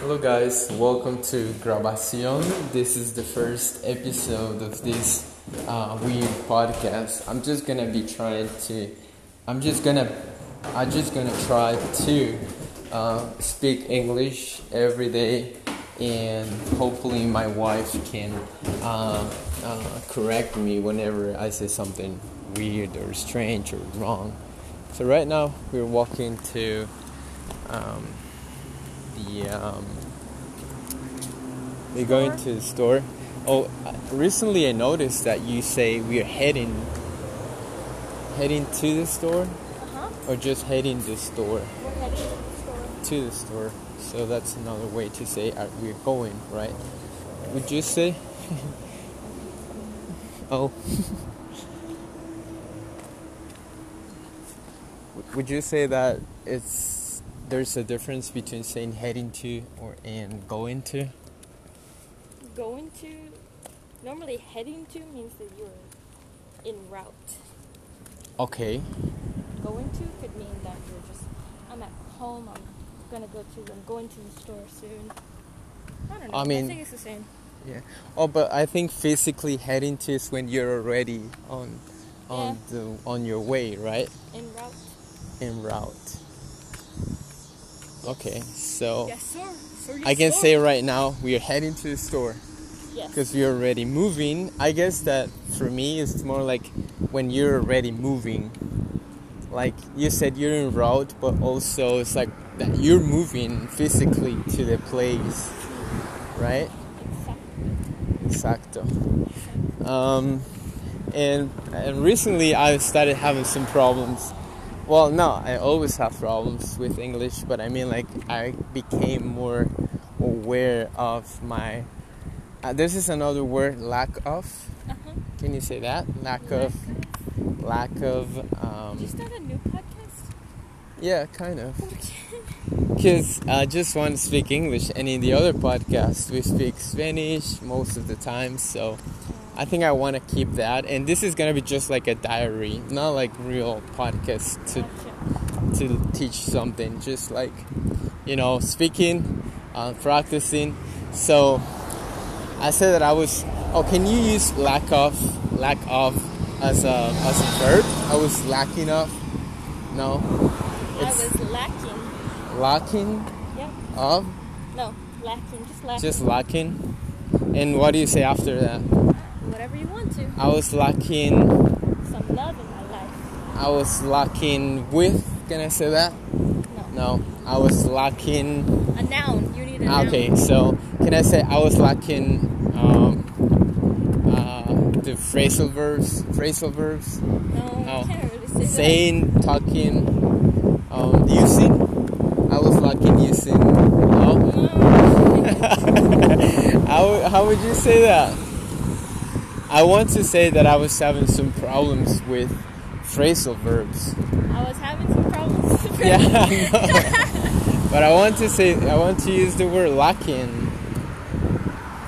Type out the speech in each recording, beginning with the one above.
Hello, guys. Welcome to Grabación. This is the first episode of this uh, weird podcast. I'm just gonna be trying to. I'm just gonna. I'm just gonna try to uh, speak English every day, and hopefully my wife can uh, uh, correct me whenever I say something weird or strange or wrong. So right now we're walking to. Um, the um, we're going to the store. Oh, recently I noticed that you say we're heading heading to the store Uh-huh. or just heading the store We're heading to the store. to the store. So that's another way to say uh, we're going, right? Would you say? oh. Would you say that it's there's a difference between saying heading to or and going to? Going to, normally heading to means that you're in route. Okay. Going to could mean that you're just, I'm at home, I'm gonna go to, I'm going to the store soon. I don't know. I mean- I think it's the same. Yeah. Oh, but I think physically heading to is when you're already on on the on your way, right? En route. En route. Okay, so Yes, sir. sir I can say right now we are heading to the store yes. because we're already moving. I guess that for me it's more like when you're already moving. Like you said, you're en route, but also it's like that you're moving physically to the place, right? Exactly. Exacto. Um, and and recently I started having some problems. Well, no, I always have problems with English, but I mean like I became more aware of my. Uh, this is another word, lack of. Uh-huh. Can you say that? Lack of. Lack of. Did you Um, start a new podcast? yeah, kind of. Because I just want to speak English, and in the other podcast we speak Spanish most of the time. So I think I want to keep that, and this is gonna be just like a diary, not like real podcast to to teach something. Just like you know, speaking, uh, practicing. So I said that I was. Oh, can you use lack of lack of as a as a verb? I was lacking of. No, I was lacking. lacking Yeah. of. No, lacking. Just lacking. Just lacking. And what do you say after that? Whatever you want to. I was lacking. Some love in my life. I was lacking with. Can I say that? No. No. I was lacking. A noun. You need a noun. Okay, so can I say I was lacking um, uh, the phrasal verbs? Phrasal verbs? No, No. can't really say Saying, talking, um, using. I was lacking using. No. No. how, how would you say that? I want to say that I was having some problems with phrasal verbs. I was having some problems. With Yeah, I but I want to say I want to use the word lacking.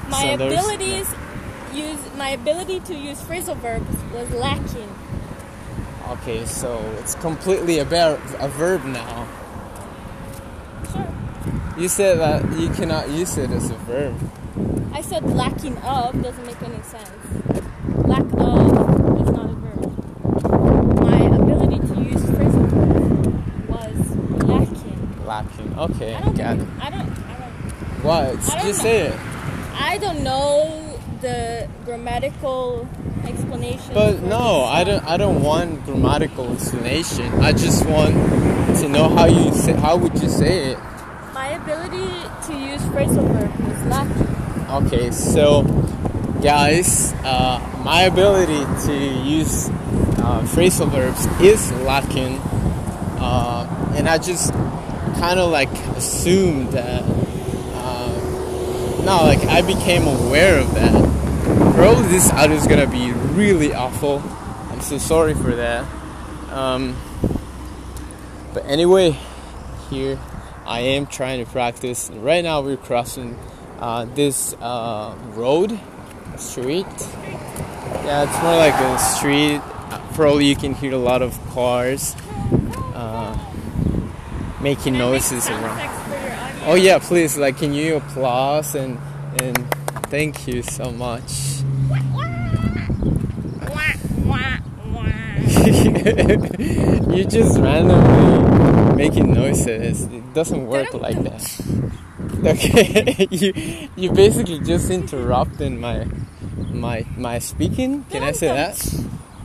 my So abilities use my ability to use phrasal verbs was lacking. Okay, so it's completely a, ver- a verb now. Sure. You said that you cannot use it as a verb. I said lacking of doesn't make any sense. Lack of is not a verb. My ability to use phrasal verbs was lacking. Lacking. Okay, I don't got it. I don't I don't What? I don't Just know. say it. I don't know the grammatical explanation. But no, I don't. I don't want grammatical explanation. I just want to know how you say. How would you say it? My ability to use phrasal verb was lacking. Okay, so guys, uh, my ability to use uh, phrasal verbs is lacking, uh, and I just kind of like assumed that. Uh, no, like I became aware of that. Probably this audio is gonna be really awful. I'm so sorry for that. Um, but anyway, here I am trying to practice. And right now we're crossing uh, this uh, road, street. Yeah, it's more like a street. Uh, Probably you can hear a lot of cars uh, making noises around. Oh yeah, please. Like, can you applause and and thank you so much. you just randomly making noises. It doesn't work like that. Okay, you you basically just interrupting my my my speaking. Can I say that?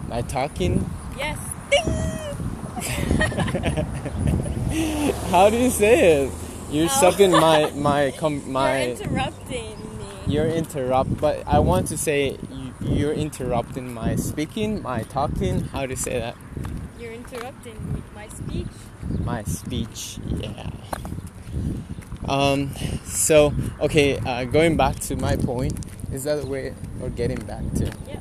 My talking. Yes. How do you say it? You're Oh. stopping my my com- my. You're interrupting me. You're interrupt, but I want to say you, you're interrupting my speaking, my talking. How do you say that? You're interrupting my speech. My speech, yeah. Um. So okay, uh, going back to my point. Is that the way or getting back to? Yeah.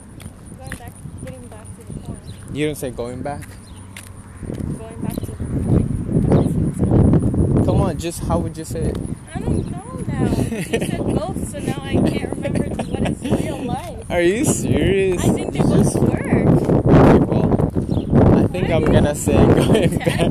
Going back, getting back to the point. You don't say going back. Going back to the point. Come on, just how would you say it? I don't know now. You said both, so now I can't remember what is real life. Are you serious? I think they both work. Think I'm gonna say going back.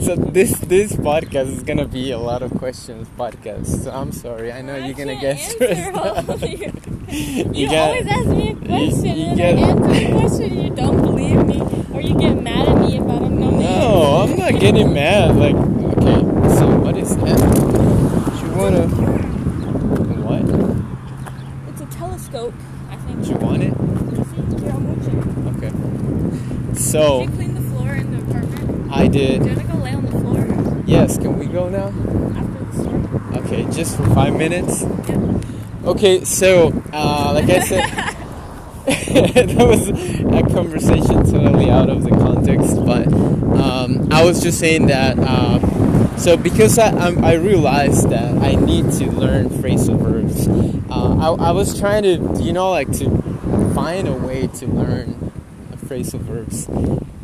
So this this podcast is gonna be a lot of questions podcast. So I'm sorry. I know I you're gonna get stressed answer all out. of you. You You get- always ask me a question you and get- I answer the question you don't believe me or you get mad at me if I don't know No, I'm not getting mad. Like, okay, so what is that? Do you wanna what? It's a telescope, I think. Do you want it? See, here, I'm watching. Okay. So I Do you did. want to go lay on the floor Yes. Can we go now? after the storm? Okay, just for five minutes. Okay, so uh, like I said, that was a conversation totally out of the context, but um, I was just saying that. Uh, so because I, I'm, I realized that I need to learn phrasal verbs, uh, I, I was trying to, you know, like to find a way to learn phrasal verbs.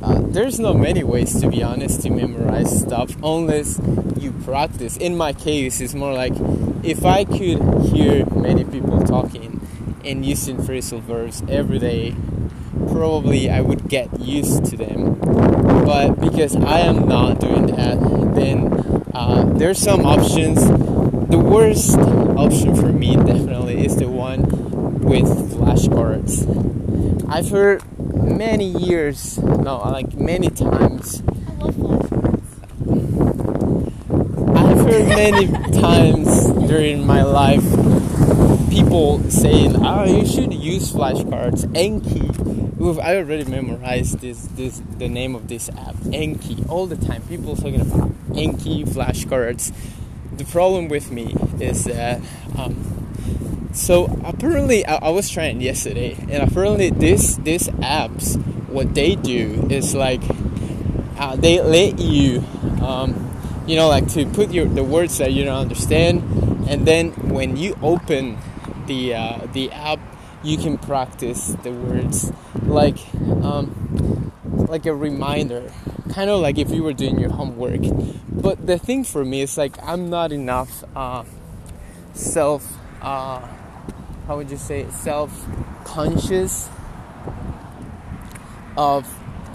Uh, there's not many ways, to be honest, to memorize stuff unless you practice. In my case, it's more like if I could hear many people talking and using phrasal verbs every day, probably I would get used to them. But because I am not doing that, then uh, there's some options. The worst option for me definitely is the one with flashcards. I've heard many years, no, like many times. I love flashcards. I've heard many times during my life people saying, "Oh, you should use flashcards." Anki. I already memorized this, this, the name of this app, Anki, all the time. People talking about Anki flashcards. The problem with me is that, um, so apparently I, I was trying yesterday, and apparently this these apps, what they do is like, uh, they let you, um, you know, like to put your the words that you don't understand, and then when you open the uh, the app, you can practice the words like um, like a reminder, kind of like if you were doing your homework. But the thing for me is like I'm not enough uh, self. Uh, how would you say it? self conscious of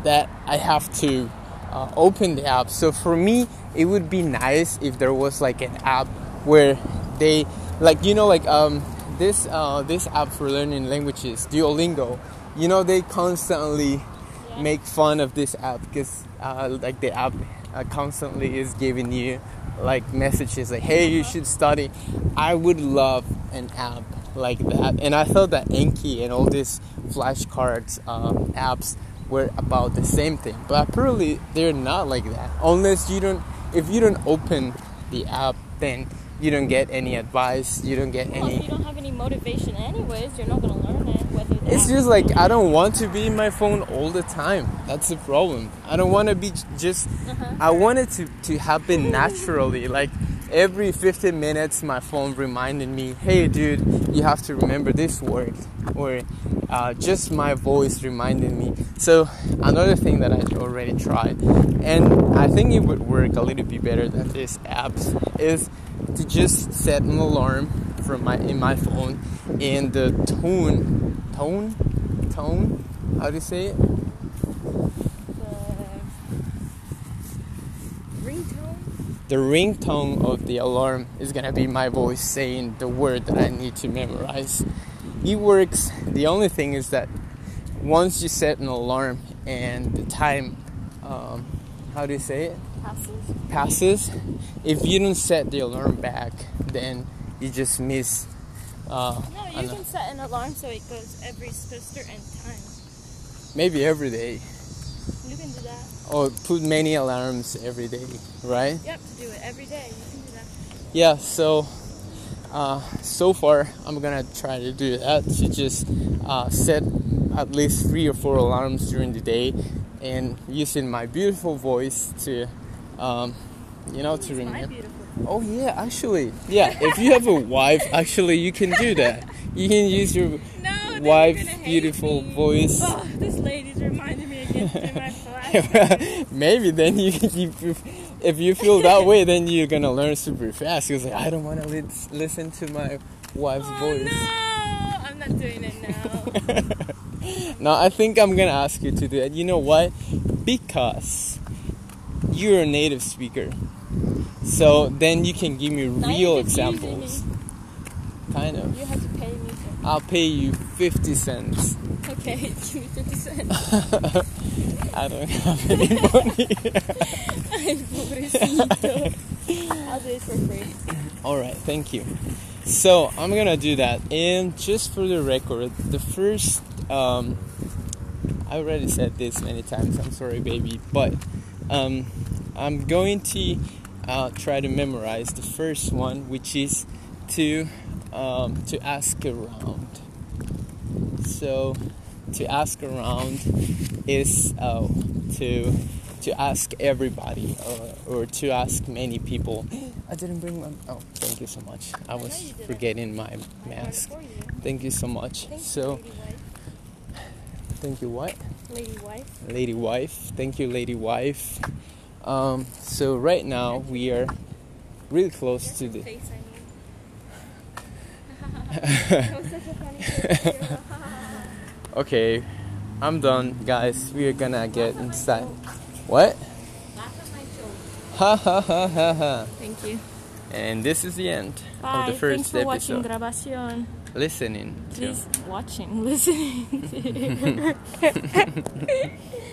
that I have to uh, open the app. So for me, it would be nice if there was like an app where they, like you know, like um, this uh, this app for learning languages, Duolingo. You know, they constantly Yeah. make fun of this app because uh, like the app uh, constantly is giving you like messages like, "Hey, you should study." I would love an app like that, and I thought that Anki and all these flashcards uh, apps were about the same thing, but apparently they're not like that. Unless you don't, if you don't open the app, then you don't get any advice. You don't get Well, if any. you don't have any motivation anyways, you're not gonna learn it. Whether It's just like I don't want to be in my phone all the time. That's the problem. I don't want to be just. Uh-huh. I want it to to happen naturally. Like every 15 minutes, my phone reminded me, "Hey, dude, you have to remember this word," or uh, just my voice reminding me. So another thing that I already tried, and I think it would work a little bit better than these apps, is to just set an alarm from my in my phone, and the tone, tone, tone. How do you say it? the ringtone. The ringtone of the alarm is gonna be my voice saying the word that I need to memorize. It works. The only thing is that once you set an alarm and the time, um, how do you say it? Passes. passes, if you don't set the alarm back, then you just miss. Uh, No, you can set an alarm so it goes every certain time. maybe every day, You can do that. or put many alarms every day, right? Yep, to do it every day. You can do that. Yeah. So, uh, so far, I'm gonna try to do that to just uh, set at least three or four alarms during the day, and using my beautiful voice to, um, you know, to remember. Oh yeah, actually, yeah. If you have a wife, actually, you can do that. You can use your No, then wife's you're gonna hate beautiful voice. Oh, this lady's reminding me again to my flash. Maybe then you, you, if you feel that way, then you're gonna learn super fast. Because like, I don't want to li- listen to my wife's oh voice. no, I'm not doing it now. No, I think I'm gonna ask you to do it. You know why? Because you're a native speaker. So then you can give me real examples. Kind of. You have to pay me. For, I'll pay you 50 cents. okay, give me fifty cents. I don't have any money. Ay, pobrecito. I'll do it for free. Alright, thank you. So I'm gonna do that. And just for the record, the first, um, I already said this many times, I'm sorry, baby, but um, I'm going to uh, try to memorize the first one, which is to, um, to ask around. So, to ask around is uh, to to ask everybody or, or to ask many people. I didn't bring my. Oh, thank you so much. I was didn't. forgetting my I mask. Thank you so much. Thank so, you, lady wife. thank you, what? Lady wife. Lady wife. Thank you, lady wife. Um, so right now we are really close That's to the. face, I mean. Okay, I'm done, guys. We are gonna get inside. What? Laugh at my. Ha ha ha ha ha. Thank you. And this is the end Bye. of the first Thanks for watching episode. Grabacion. Listening to. Please watching, listening.